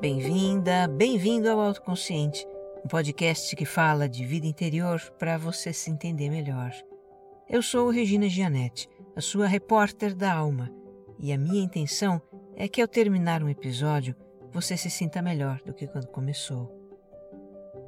Bem-vinda, bem-vindo ao Autoconsciente, um podcast que fala de vida interior para você se entender melhor. Eu sou Regina Gianetti, a sua repórter da alma, e a minha intenção é que ao terminar um episódio você se sinta melhor do que quando começou.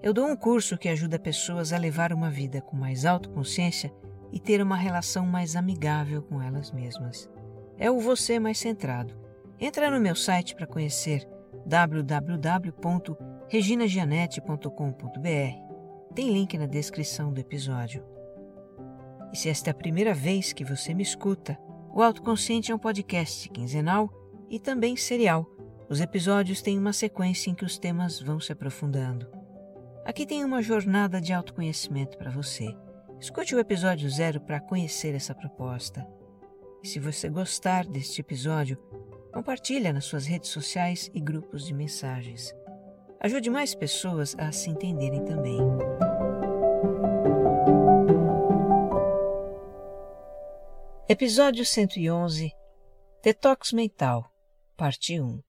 Eu dou um curso que ajuda pessoas a levar uma vida com mais autoconsciência e ter uma relação mais amigável com elas mesmas. É o Você Mais Centrado. Entra no meu site para conhecer www.reginagianete.com.br. Tem link na descrição do episódio. Se esta é a primeira vez que você me escuta, o Autoconsciente é um podcast quinzenal e também serial. Os episódios têm uma sequência em que os temas vão se aprofundando. Aqui tem uma jornada de autoconhecimento para você. Escute o episódio zero para conhecer essa proposta. E se você gostar deste episódio, Compartilha nas suas redes sociais e grupos de mensagens. Ajude mais pessoas a se entenderem também. Episódio 111 Detox Mental, Parte 1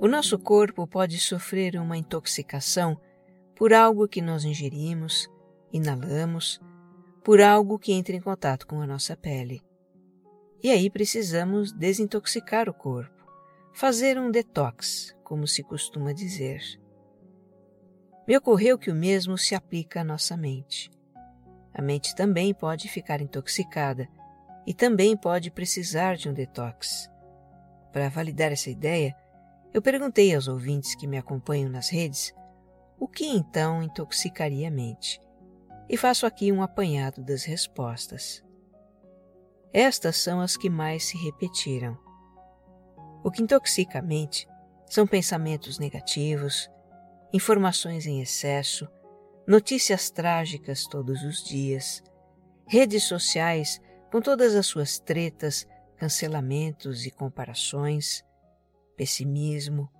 O nosso corpo pode sofrer uma intoxicação por algo que nós ingerimos, inalamos, por algo que entra em contato com a nossa pele. E aí precisamos desintoxicar o corpo, fazer um detox, como se costuma dizer. Me ocorreu que o mesmo se aplica à nossa mente. A mente também pode ficar intoxicada e também pode precisar de um detox. Para validar essa ideia, eu perguntei aos ouvintes que me acompanham nas redes o que então intoxicaria a mente, e faço aqui um apanhado das respostas. Estas são as que mais se repetiram. O que intoxica a mente são pensamentos negativos, informações em excesso, notícias trágicas todos os dias, redes sociais com todas as suas tretas, cancelamentos e comparações, pessimismo,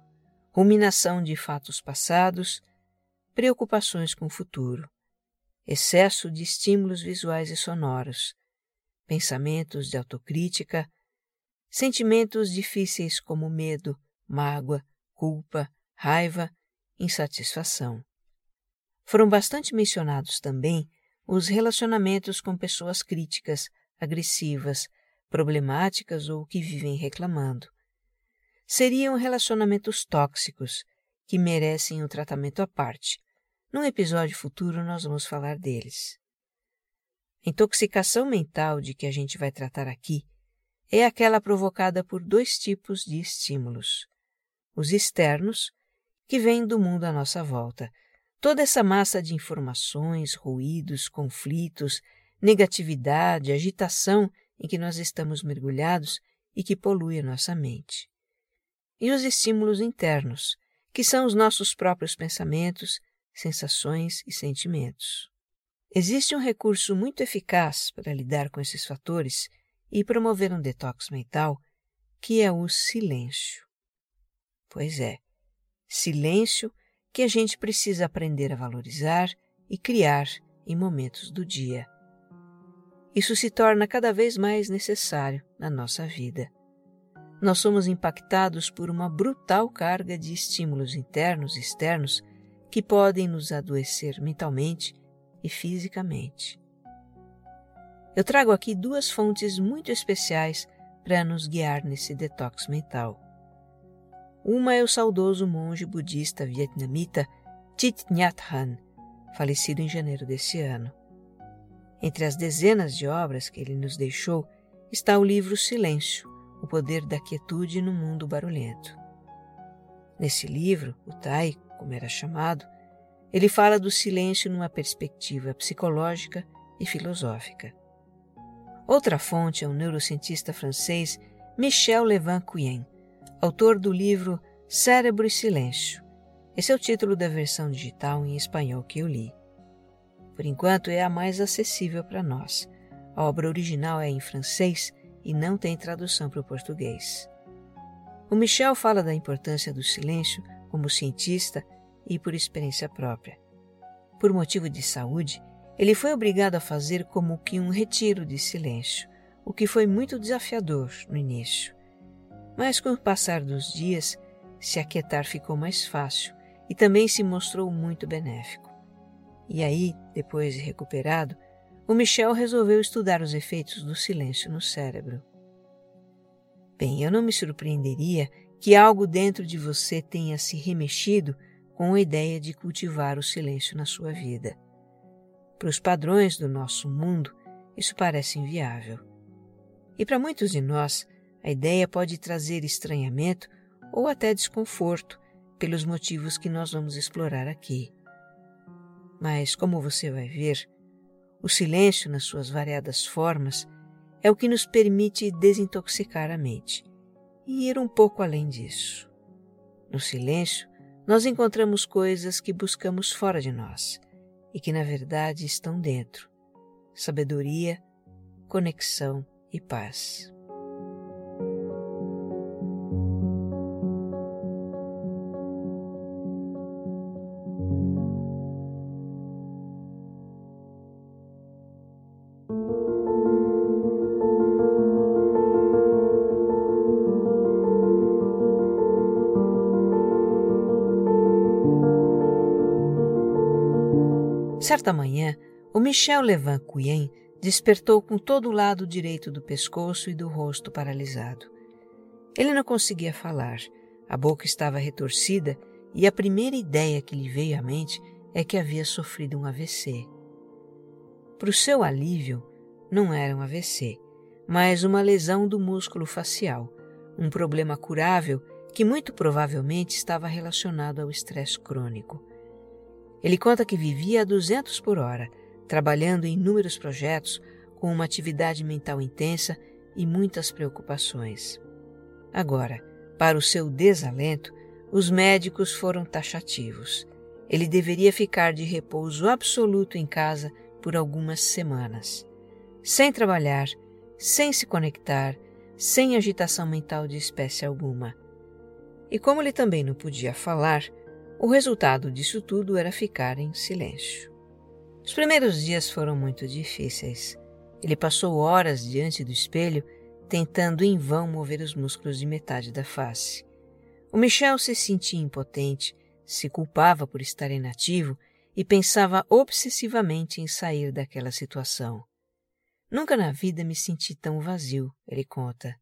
ruminação de fatos passados, preocupações com o futuro, excesso de estímulos visuais e sonoros, pensamentos de autocrítica, sentimentos difíceis como medo, mágoa, culpa, raiva, insatisfação. Foram bastante mencionados também os relacionamentos com pessoas críticas, agressivas, problemáticas ou que vivem reclamando seriam relacionamentos tóxicos que merecem um tratamento à parte. Num episódio futuro, nós vamos falar deles. A intoxicação mental de que a gente vai tratar aqui é aquela provocada por dois tipos de estímulos: os externos, que vêm do mundo à nossa volta, toda essa massa de informações, ruídos, conflitos, negatividade, agitação em que nós estamos mergulhados e que polui a nossa mente. E os estímulos internos, que são os nossos próprios pensamentos, sensações e sentimentos. Existe um recurso muito eficaz para lidar com esses fatores e promover um detox mental, que é o silêncio. Pois é, silêncio que a gente precisa aprender a valorizar e criar em momentos do dia. Isso se torna cada vez mais necessário na nossa vida nós somos impactados por uma brutal carga de estímulos internos e externos que podem nos adoecer mentalmente e fisicamente. Eu trago aqui duas fontes muito especiais para nos guiar nesse detox mental. Uma é o saudoso monge budista vietnamita Thich Nhat Hanh, falecido em janeiro desse ano. Entre as dezenas de obras que ele nos deixou está o livro Silêncio, o poder da quietude no mundo barulhento. Nesse livro, o Tai, como era chamado, ele fala do silêncio numa perspectiva psicológica, e filosófica. Outra fonte é o neurocientista francês Michel Levan-Quien, autor do livro Cérebro e Silêncio. Esse é o título da versão digital em espanhol que eu li. Por enquanto é a mais acessível para nós. A obra original é em francês e não tem tradução para o português. O Michel fala da importância do silêncio como cientista e por experiência própria. Por motivo de saúde, ele foi obrigado a fazer como que um retiro de silêncio, o que foi muito desafiador no início. Mas com o passar dos dias, se aquietar ficou mais fácil e também se mostrou muito benéfico. E aí, depois de recuperado, o Michel resolveu estudar os efeitos do silêncio no cérebro. Bem, eu não me surpreenderia que algo dentro de você tenha se remexido com a ideia de cultivar o silêncio na sua vida. Para os padrões do nosso mundo, isso parece inviável. E para muitos de nós, a ideia pode trazer estranhamento ou até desconforto, pelos motivos que nós vamos explorar aqui. Mas, como você vai ver, o silêncio, nas suas variadas formas, é o que nos permite desintoxicar a mente e ir um pouco além disso. No silêncio, nós encontramos coisas que buscamos fora de nós e que, na verdade, estão dentro: sabedoria, conexão e paz. Certa manhã, o Michel Levan Cuyen despertou com todo o lado direito do pescoço e do rosto paralisado. Ele não conseguia falar, a boca estava retorcida e a primeira ideia que lhe veio à mente é que havia sofrido um AVC. Para o seu alívio, não era um AVC, mas uma lesão do músculo facial, um problema curável que muito provavelmente estava relacionado ao estresse crônico. Ele conta que vivia a 200 por hora, trabalhando em inúmeros projetos, com uma atividade mental intensa e muitas preocupações. Agora, para o seu desalento, os médicos foram taxativos. Ele deveria ficar de repouso absoluto em casa por algumas semanas, sem trabalhar, sem se conectar, sem agitação mental de espécie alguma. E como ele também não podia falar, o resultado disso tudo era ficar em silêncio. Os primeiros dias foram muito difíceis. Ele passou horas diante do espelho, tentando em vão mover os músculos de metade da face. O Michel se sentia impotente, se culpava por estar inativo e pensava obsessivamente em sair daquela situação. Nunca na vida me senti tão vazio, ele conta.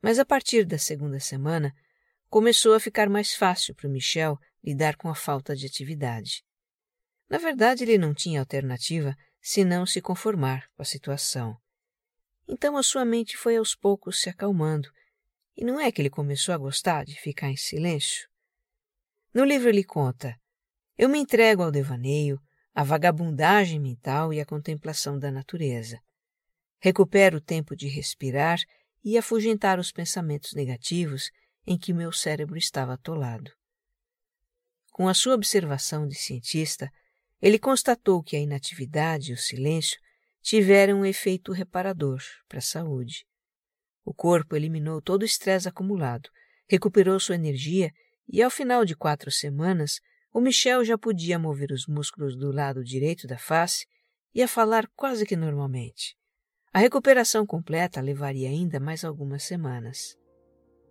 Mas a partir da segunda semana, começou a ficar mais fácil para o Michel lidar com a falta de atividade. Na verdade, ele não tinha alternativa senão se conformar com a situação. Então a sua mente foi aos poucos se acalmando, e não é que ele começou a gostar de ficar em silêncio? No livro ele conta: Eu me entrego ao devaneio, à vagabundagem mental e à contemplação da natureza. Recupero o tempo de respirar e afugentar os pensamentos negativos em que meu cérebro estava atolado. Com a sua observação de cientista, ele constatou que a inatividade e o silêncio tiveram um efeito reparador para a saúde. O corpo eliminou todo o estresse acumulado, recuperou sua energia e, ao final de quatro semanas, o Michel já podia mover os músculos do lado direito da face e a falar quase que normalmente. A recuperação completa levaria ainda mais algumas semanas.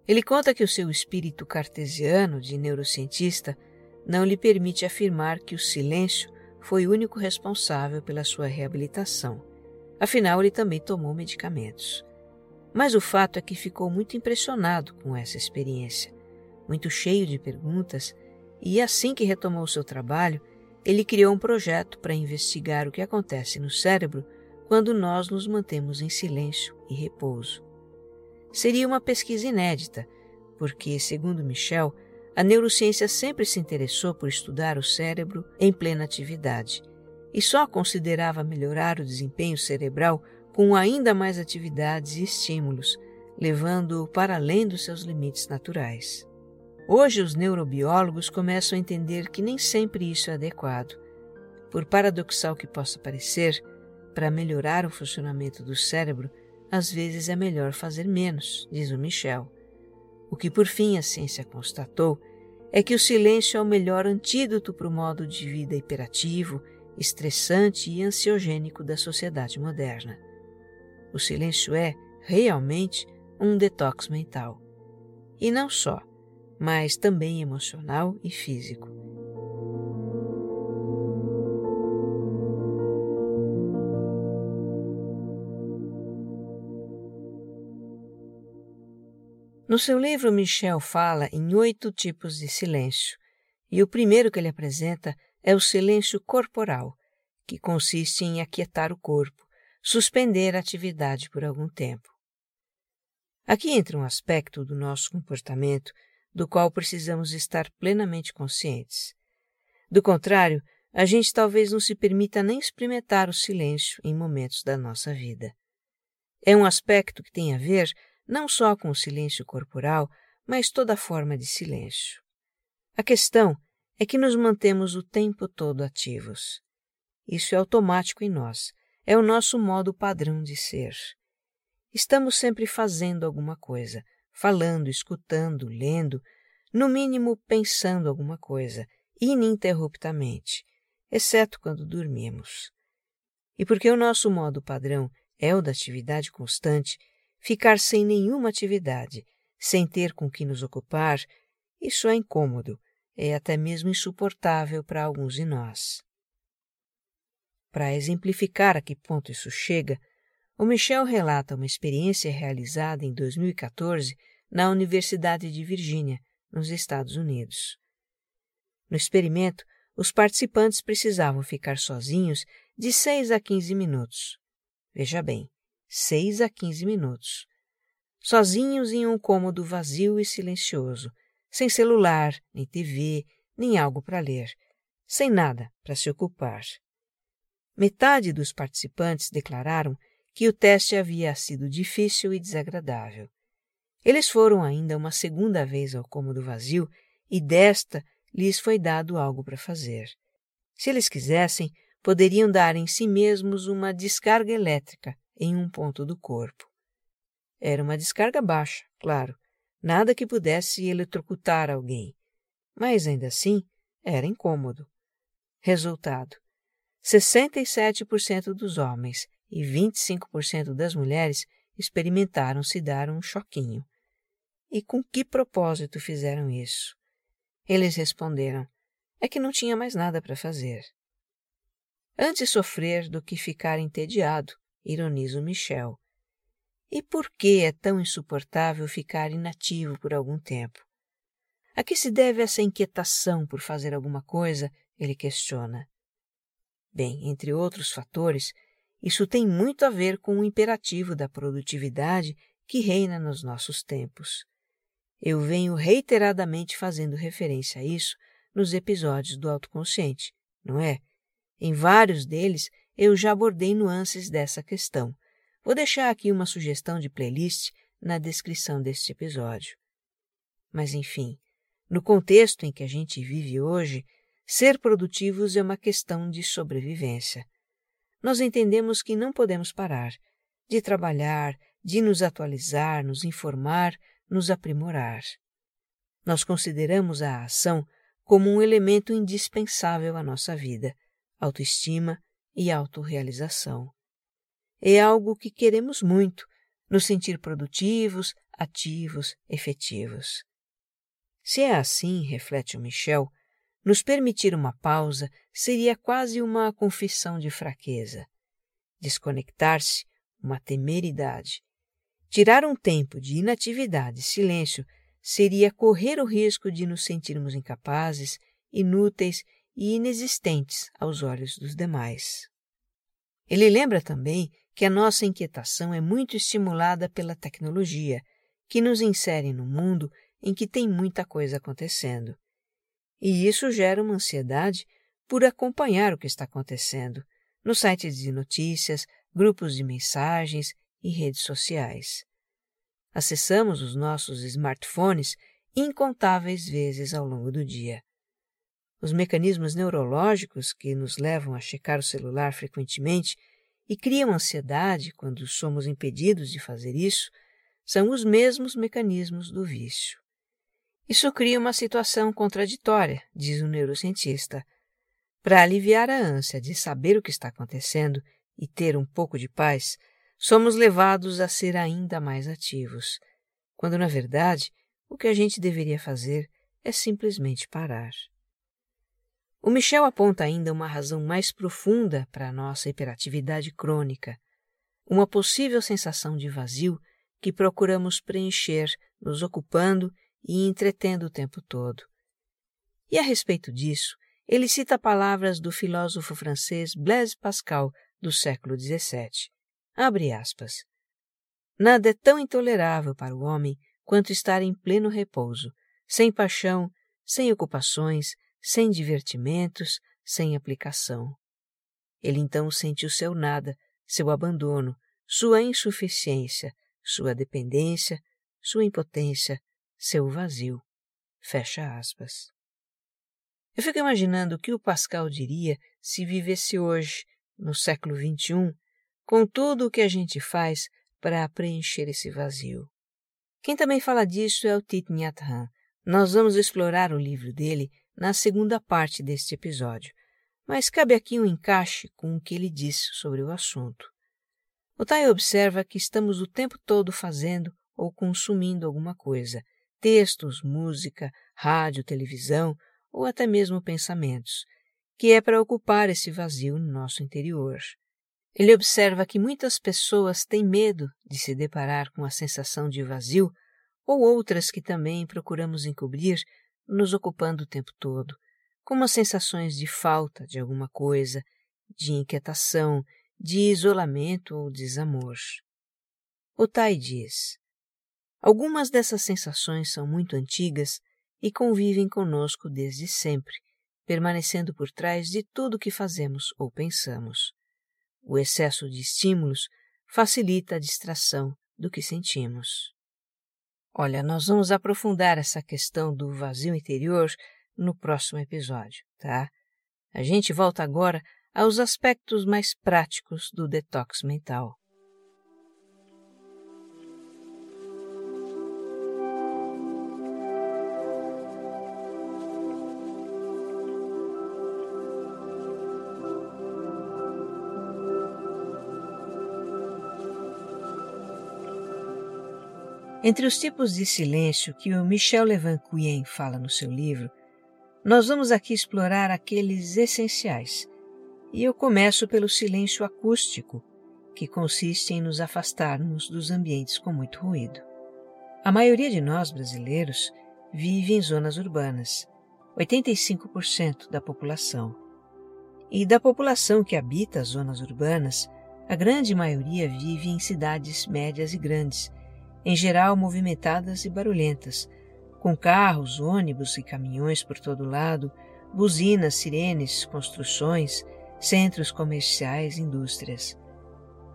Ele conta que o seu espírito cartesiano de neurocientista não lhe permite afirmar que o silêncio foi o único responsável pela sua reabilitação. Afinal, ele também tomou medicamentos. Mas o fato é que ficou muito impressionado com essa experiência, muito cheio de perguntas, e assim que retomou seu trabalho, ele criou um projeto para investigar o que acontece no cérebro quando nós nos mantemos em silêncio e repouso. Seria uma pesquisa inédita, porque, segundo Michel, a neurociência sempre se interessou por estudar o cérebro em plena atividade e só considerava melhorar o desempenho cerebral com ainda mais atividades e estímulos, levando-o para além dos seus limites naturais. Hoje, os neurobiólogos começam a entender que nem sempre isso é adequado. Por paradoxal que possa parecer, para melhorar o funcionamento do cérebro, às vezes é melhor fazer menos, diz o Michel. O que por fim a ciência constatou é que o silêncio é o melhor antídoto para o modo de vida hiperativo, estressante e ansiogênico da sociedade moderna. O silêncio é, realmente, um detox mental. E não só mas também emocional e físico. No seu livro, Michel fala em oito tipos de silêncio, e o primeiro que ele apresenta é o silêncio corporal, que consiste em aquietar o corpo, suspender a atividade por algum tempo. Aqui entra um aspecto do nosso comportamento do qual precisamos estar plenamente conscientes. Do contrário, a gente talvez não se permita nem experimentar o silêncio em momentos da nossa vida. É um aspecto que tem a ver não só com o silêncio corporal, mas toda forma de silêncio. A questão é que nos mantemos o tempo todo ativos. Isso é automático em nós, é o nosso modo padrão de ser. Estamos sempre fazendo alguma coisa, falando, escutando, lendo, no mínimo pensando alguma coisa, ininterruptamente, exceto quando dormimos. E porque o nosso modo padrão é o da atividade constante, ficar sem nenhuma atividade, sem ter com que nos ocupar, isso é incômodo, é até mesmo insuportável para alguns de nós. Para exemplificar a que ponto isso chega, o Michel relata uma experiência realizada em 2014 na Universidade de Virgínia, nos Estados Unidos. No experimento, os participantes precisavam ficar sozinhos de 6 a 15 minutos. Veja bem, 6 a 15 minutos. Sozinhos em um cômodo vazio e silencioso, sem celular, nem TV, nem algo para ler, sem nada para se ocupar. Metade dos participantes declararam que o teste havia sido difícil e desagradável. Eles foram ainda uma segunda vez ao cômodo vazio e desta lhes foi dado algo para fazer. Se eles quisessem, poderiam dar em si mesmos uma descarga elétrica em um ponto do corpo. Era uma descarga baixa, claro, nada que pudesse eletrocutar alguém, mas ainda assim era incômodo. Resultado: 67% dos homens e 25% das mulheres experimentaram se dar um choquinho. E com que propósito fizeram isso? Eles responderam: é que não tinha mais nada para fazer. Antes sofrer do que ficar entediado, ironiza o Michel. E por que é tão insuportável ficar inativo por algum tempo? A que se deve essa inquietação por fazer alguma coisa? Ele questiona. Bem, entre outros fatores, isso tem muito a ver com o imperativo da produtividade que reina nos nossos tempos. Eu venho reiteradamente fazendo referência a isso nos episódios do autoconsciente, não é? Em vários deles eu já abordei nuances dessa questão. Vou deixar aqui uma sugestão de playlist na descrição deste episódio. Mas enfim, no contexto em que a gente vive hoje, ser produtivos é uma questão de sobrevivência nós entendemos que não podemos parar de trabalhar, de nos atualizar, nos informar, nos aprimorar. Nós consideramos a ação como um elemento indispensável à nossa vida, autoestima e autorrealização. É algo que queremos muito, nos sentir produtivos, ativos, efetivos. Se é assim, reflete o Michel, nos permitir uma pausa seria quase uma confissão de fraqueza. Desconectar-se, uma temeridade. Tirar um tempo de inatividade e silêncio seria correr o risco de nos sentirmos incapazes, inúteis e inexistentes aos olhos dos demais. Ele lembra também que a nossa inquietação é muito estimulada pela tecnologia, que nos insere no mundo em que tem muita coisa acontecendo. E isso gera uma ansiedade por acompanhar o que está acontecendo nos sites de notícias, grupos de mensagens e redes sociais. Acessamos os nossos smartphones incontáveis vezes ao longo do dia. Os mecanismos neurológicos que nos levam a checar o celular frequentemente e criam ansiedade quando somos impedidos de fazer isso são os mesmos mecanismos do vício. Isso cria uma situação contraditória, diz o neurocientista. Para aliviar a ânsia de saber o que está acontecendo e ter um pouco de paz, somos levados a ser ainda mais ativos, quando na verdade o que a gente deveria fazer é simplesmente parar. O Michel aponta ainda uma razão mais profunda para a nossa hiperatividade crônica, uma possível sensação de vazio que procuramos preencher, nos ocupando e entretendo o tempo todo. E a respeito disso, ele cita palavras do filósofo francês Blaise Pascal do século XVII. Abre aspas. Nada é tão intolerável para o homem quanto estar em pleno repouso, sem paixão, sem ocupações, sem divertimentos, sem aplicação. Ele então sente o seu nada, seu abandono, sua insuficiência, sua dependência, sua impotência, seu vazio. Fecha aspas. Eu fico imaginando o que o Pascal diria se vivesse hoje, no século XXI, com tudo o que a gente faz para preencher esse vazio. Quem também fala disso é o Thich Nhat Hanh. Nós vamos explorar o livro dele na segunda parte deste episódio, mas cabe aqui um encaixe com o que ele disse sobre o assunto. O Tai observa que estamos o tempo todo fazendo ou consumindo alguma coisa, textos, música, rádio, televisão ou até mesmo pensamentos, que é para ocupar esse vazio no nosso interior. Ele observa que muitas pessoas têm medo de se deparar com a sensação de vazio ou outras que também procuramos encobrir nos ocupando o tempo todo, como as sensações de falta de alguma coisa, de inquietação, de isolamento ou desamor. O Tai diz: Algumas dessas sensações são muito antigas e convivem conosco desde sempre, permanecendo por trás de tudo que fazemos ou pensamos. O excesso de estímulos facilita a distração do que sentimos. Olha, nós vamos aprofundar essa questão do vazio interior no próximo episódio, tá? A gente volta agora aos aspectos mais práticos do detox mental. Entre os tipos de silêncio que o Michel Levanquien fala no seu livro, nós vamos aqui explorar aqueles essenciais. E eu começo pelo silêncio acústico, que consiste em nos afastarmos dos ambientes com muito ruído. A maioria de nós brasileiros vive em zonas urbanas, 85% da população. E da população que habita as zonas urbanas, a grande maioria vive em cidades médias e grandes, em geral movimentadas e barulhentas, com carros, ônibus e caminhões por todo lado, buzinas, sirenes, construções, centros comerciais, indústrias.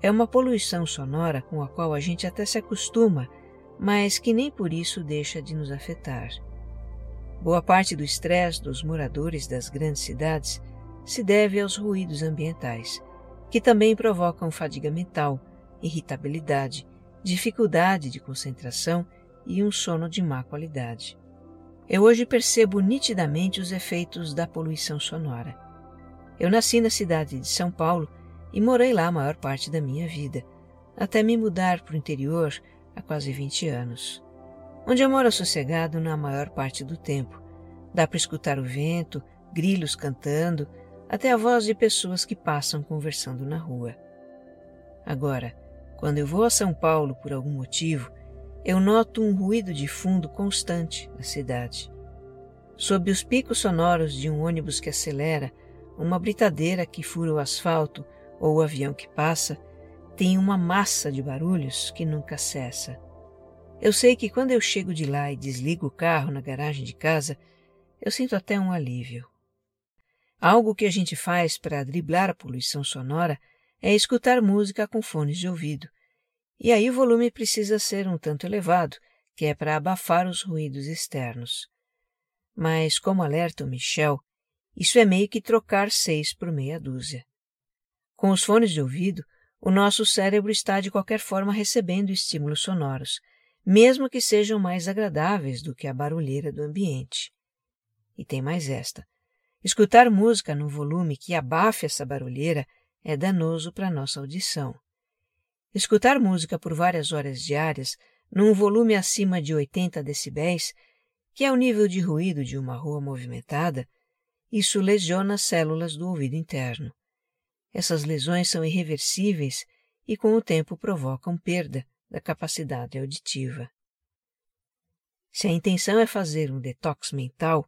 É uma poluição sonora com a qual a gente até se acostuma, mas que nem por isso deixa de nos afetar. Boa parte do estresse dos moradores das grandes cidades se deve aos ruídos ambientais, que também provocam fadiga mental, irritabilidade, dificuldade de concentração e um sono de má qualidade. Eu hoje percebo nitidamente os efeitos da poluição sonora. Eu nasci na cidade de São Paulo e morei lá a maior parte da minha vida, até me mudar para o interior há quase 20 anos, onde eu moro sossegado na maior parte do tempo. Dá para escutar o vento, grilos cantando, até a voz de pessoas que passam conversando na rua. Agora, quando eu vou a São Paulo por algum motivo, eu noto um ruído de fundo constante na cidade. Sob os picos sonoros de um ônibus que acelera, uma britadeira que fura o asfalto ou o avião que passa, tem uma massa de barulhos que nunca cessa. Eu sei que quando eu chego de lá e desligo o carro na garagem de casa, eu sinto até um alívio. Algo que a gente faz para driblar a poluição sonora é escutar música com fones de ouvido. E aí o volume precisa ser um tanto elevado, que é para abafar os ruídos externos. Mas, como alerta o Michel, isso é meio que trocar seis por meia dúzia. Com os fones de ouvido, o nosso cérebro está de qualquer forma recebendo estímulos sonoros, mesmo que sejam mais agradáveis do que a barulheira do ambiente. E tem mais esta: escutar música num volume que abafe essa barulheira é danoso para nossa audição. Escutar música por várias horas diárias, num volume acima de 80 decibéis, que é o nível de ruído de uma rua movimentada, isso lesiona as células do ouvido interno. Essas lesões são irreversíveis e, com o tempo, provocam perda da capacidade auditiva. Se a intenção é fazer um detox mental,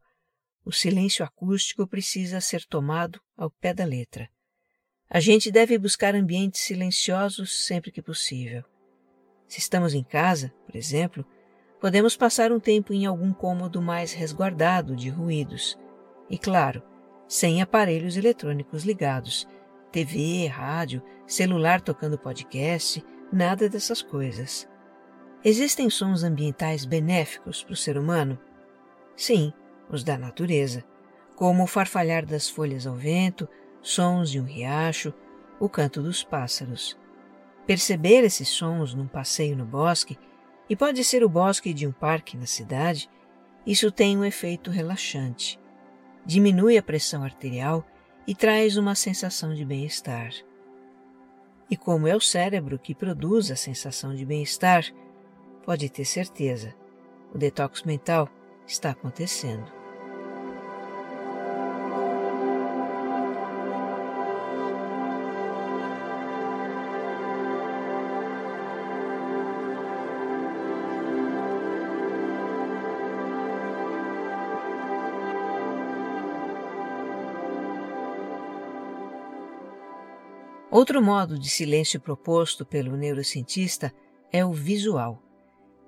o silêncio acústico precisa ser tomado ao pé da letra. A gente deve buscar ambientes silenciosos sempre que possível. Se estamos em casa, por exemplo, podemos passar um tempo em algum cômodo mais resguardado de ruídos. E, claro, sem aparelhos eletrônicos ligados, TV, rádio, celular tocando podcast, nada dessas coisas. Existem sons ambientais benéficos para o ser humano? Sim, os da natureza, como o farfalhar das folhas ao vento, sons de um riacho, o canto dos pássaros. Perceber esses sons num passeio no bosque, e pode ser o bosque de um parque na cidade, isso tem um efeito relaxante. Diminui a pressão arterial e traz uma sensação de bem-estar. E como é o cérebro que produz a sensação de bem-estar, pode ter certeza, o detox mental está acontecendo. Outro modo de silêncio proposto pelo neurocientista é o visual.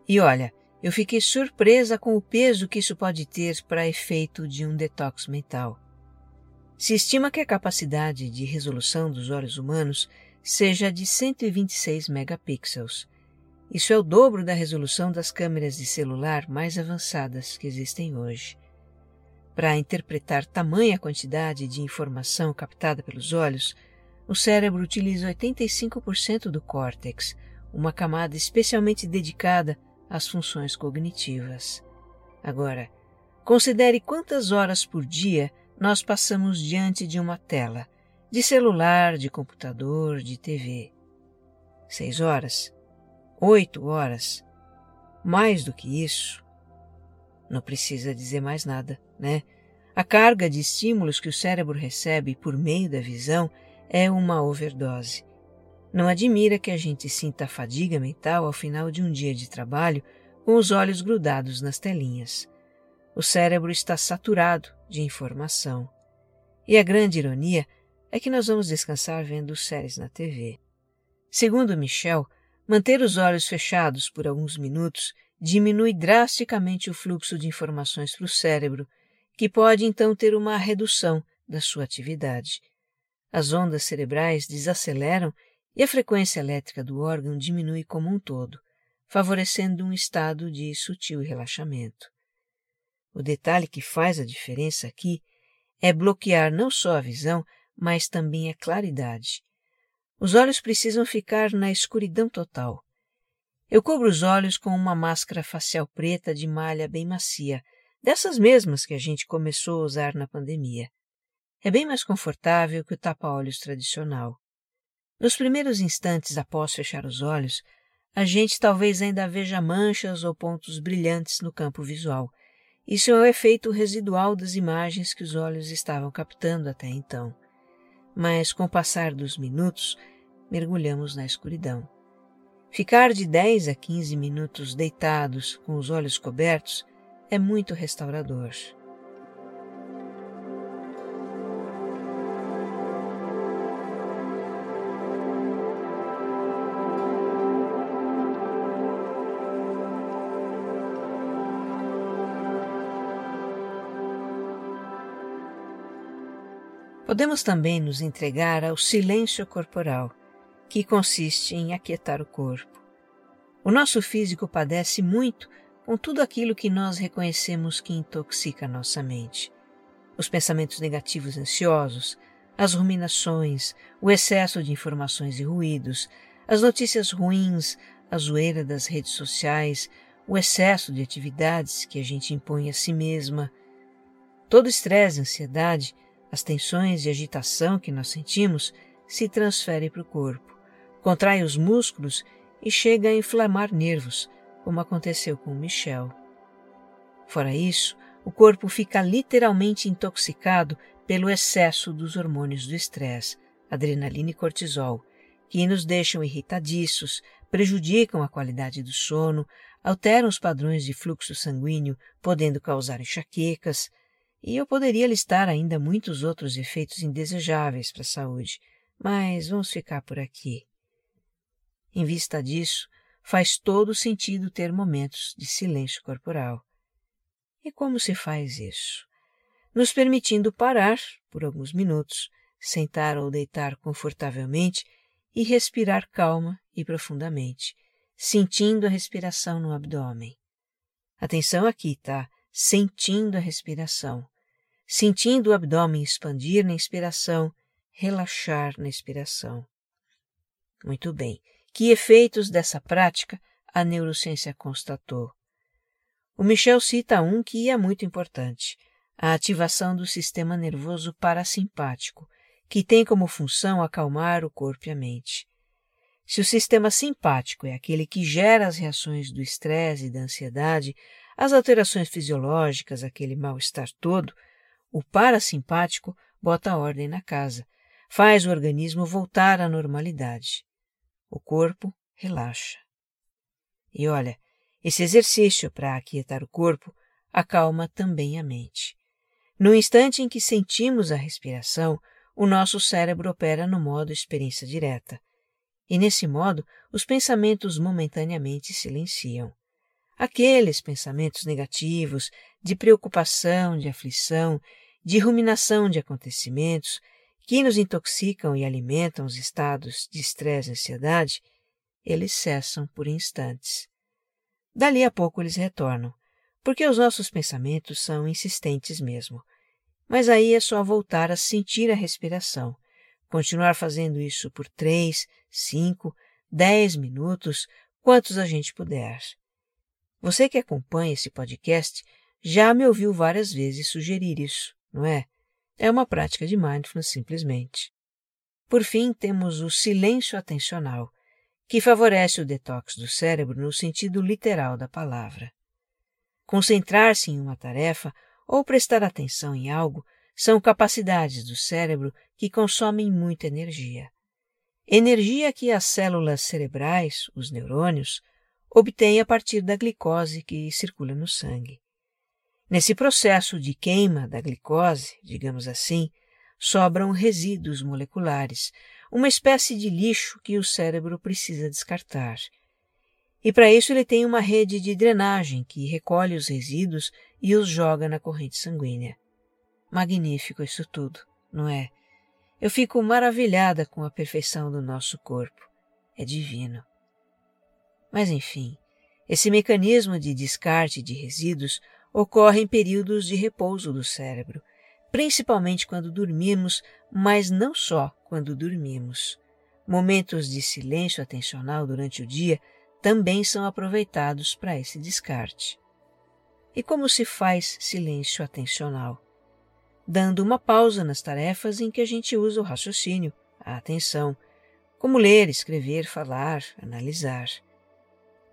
E olha, eu fiquei surpresa com o peso que isso pode ter para efeito de um detox mental. Se estima que a capacidade de resolução dos olhos humanos seja de 126 megapixels. Isso é o dobro da resolução das câmeras de celular mais avançadas que existem hoje. Para interpretar tamanha quantidade de informação captada pelos olhos, o cérebro utiliza 85% do córtex, uma camada especialmente dedicada às funções cognitivas. Agora, considere quantas horas por dia nós passamos diante de uma tela, de celular, de computador, de TV. Seis horas? Oito horas? Mais do que isso? Não precisa dizer mais nada, né? A carga de estímulos que o cérebro recebe por meio da visão é uma overdose. Não admira que a gente sinta fadiga mental ao final de um dia de trabalho com os olhos grudados nas telinhas. O cérebro está saturado de informação. E a grande ironia é que nós vamos descansar vendo séries na TV. Segundo Michel, manter os olhos fechados por alguns minutos diminui drasticamente o fluxo de informações para o cérebro, que pode então ter uma redução da sua atividade. As ondas cerebrais desaceleram e a frequência elétrica do órgão diminui como um todo, favorecendo um estado de sutil relaxamento. O detalhe que faz a diferença aqui é bloquear não só a visão, mas também a claridade. Os olhos precisam ficar na escuridão total. Eu cubro os olhos com uma máscara facial preta de malha bem macia, dessas mesmas que a gente começou a usar na pandemia. É bem mais confortável que o tapa-olhos tradicional. Nos primeiros instantes após fechar os olhos, a gente talvez ainda veja manchas ou pontos brilhantes no campo visual. Isso é o efeito residual das imagens que os olhos estavam captando até então. Mas com o passar dos minutos, mergulhamos na escuridão. Ficar de 10 a 15 minutos deitados com os olhos cobertos é muito restaurador. Podemos também nos entregar ao silêncio corporal, que consiste em aquietar o corpo. O nosso físico padece muito com tudo aquilo que nós reconhecemos que intoxica nossa mente. Os pensamentos negativos ansiosos, as ruminações, o excesso de informações e ruídos, as notícias ruins, a zoeira das redes sociais, o excesso de atividades que a gente impõe a si mesma. Todo estresse, ansiedade as tensões e agitação que nós sentimos se transferem para o corpo, contrai os músculos e chega a inflamar nervos, como aconteceu com Michel. Fora isso, o corpo fica literalmente intoxicado pelo excesso dos hormônios do estresse, adrenalina e cortisol, que nos deixam irritadiços, prejudicam a qualidade do sono, alteram os padrões de fluxo sanguíneo, podendo causar enxaquecas, e eu poderia listar ainda muitos outros efeitos indesejáveis para a saúde, mas vamos ficar por aqui. Em vista disso, faz todo sentido ter momentos de silêncio corporal. E como se faz isso? Nos permitindo parar por alguns minutos, sentar ou deitar confortavelmente e respirar calma e profundamente, sentindo a respiração no abdômen. Atenção aqui, tá? Sentindo a respiração sentindo o abdômen expandir na inspiração, relaxar na expiração. Muito bem. Que efeitos dessa prática a neurociência constatou? O Michel cita um que é muito importante: a ativação do sistema nervoso parasimpático, que tem como função acalmar o corpo e a mente. Se o sistema simpático é aquele que gera as reações do estresse e da ansiedade, as alterações fisiológicas, aquele mal-estar todo, o parasimpático bota ordem na casa, faz o organismo voltar à normalidade. O corpo relaxa. E olha, esse exercício para aquietar o corpo acalma também a mente. No instante em que sentimos a respiração, o nosso cérebro opera no modo experiência direta. E nesse modo, os pensamentos momentaneamente silenciam. Aqueles pensamentos negativos, de preocupação, de aflição, de ruminação de acontecimentos que nos intoxicam e alimentam os estados de estresse e ansiedade, eles cessam por instantes. Dali a pouco eles retornam, porque os nossos pensamentos são insistentes mesmo. Mas aí é só voltar a sentir a respiração, continuar fazendo isso por três, cinco, dez minutos, quantos a gente puder. Você que acompanha esse podcast já me ouviu várias vezes sugerir isso não é? É uma prática de mindfulness simplesmente. Por fim, temos o silêncio atencional, que favorece o detox do cérebro no sentido literal da palavra. Concentrar-se em uma tarefa ou prestar atenção em algo são capacidades do cérebro que consomem muita energia. Energia que as células cerebrais, os neurônios, obtêm a partir da glicose que circula no sangue. Nesse processo de queima da glicose, digamos assim, sobram resíduos moleculares, uma espécie de lixo que o cérebro precisa descartar. E para isso ele tem uma rede de drenagem que recolhe os resíduos e os joga na corrente sanguínea. Magnífico isso tudo, não é? Eu fico maravilhada com a perfeição do nosso corpo. É divino. Mas enfim, esse mecanismo de descarte de resíduos ocorre em períodos de repouso do cérebro, principalmente quando dormimos, mas não só quando dormimos. Momentos de silêncio atencional durante o dia também são aproveitados para esse descarte. E como se faz silêncio atencional? Dando uma pausa nas tarefas em que a gente usa o raciocínio, a atenção, como ler, escrever, falar, analisar.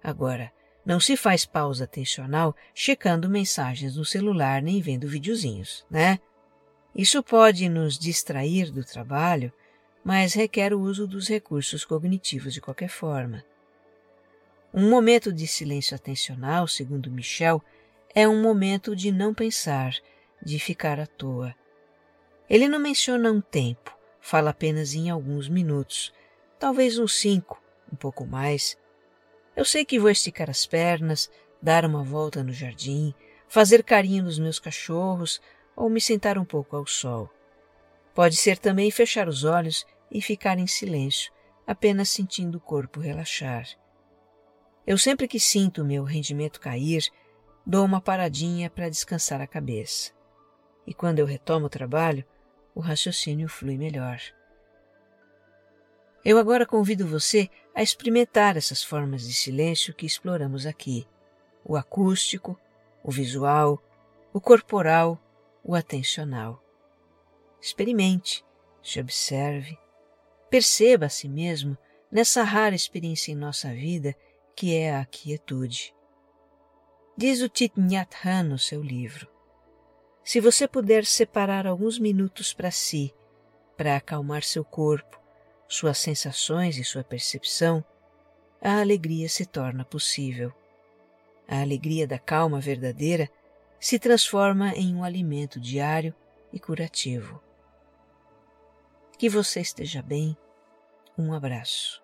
Agora, não se faz pausa atencional checando mensagens no celular nem vendo videozinhos, né? Isso pode nos distrair do trabalho, mas requer o uso dos recursos cognitivos de qualquer forma. Um momento de silêncio atencional, segundo Michel, é um momento de não pensar, de ficar à toa. Ele não menciona um tempo, fala apenas em alguns minutos, talvez uns cinco, um pouco mais, eu sei que vou esticar as pernas, dar uma volta no jardim, fazer carinho nos meus cachorros ou me sentar um pouco ao sol. Pode ser também fechar os olhos e ficar em silêncio, apenas sentindo o corpo relaxar. Eu sempre que sinto o meu rendimento cair, dou uma paradinha para descansar a cabeça. E quando eu retomo o trabalho, o raciocínio flui melhor. Eu agora convido você a experimentar essas formas de silêncio que exploramos aqui: o acústico, o visual, o corporal, o atencional. Experimente, se observe, perceba a si mesmo nessa rara experiência em nossa vida que é a quietude. Diz o Thich Nhat Hanh no seu livro: Se você puder separar alguns minutos para si, para acalmar seu corpo, suas sensações e sua percepção, a alegria se torna possível. A alegria da calma verdadeira se transforma em um alimento diário e curativo. Que você esteja bem. Um abraço.